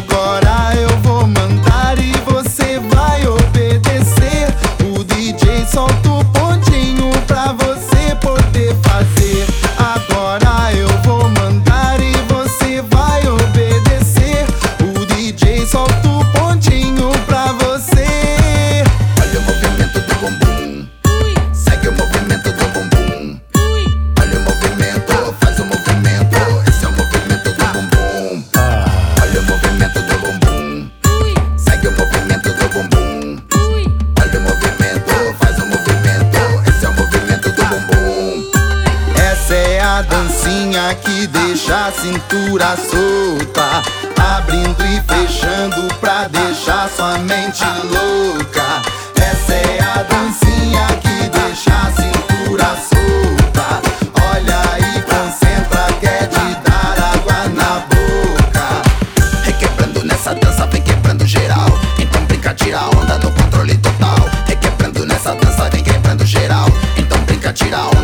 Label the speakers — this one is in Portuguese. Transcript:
Speaker 1: agora. Dancinha que deixa a cintura solta. Abrindo e fechando pra deixar sua mente louca. Essa é a dancinha que deixa a cintura solta. Olha e concentra, quer te dar água na boca.
Speaker 2: Requebrando nessa dança, vem quebrando geral. Então brinca, tira onda no controle total. Requebrando nessa dança, vem quebrando geral. Então brinca, tira onda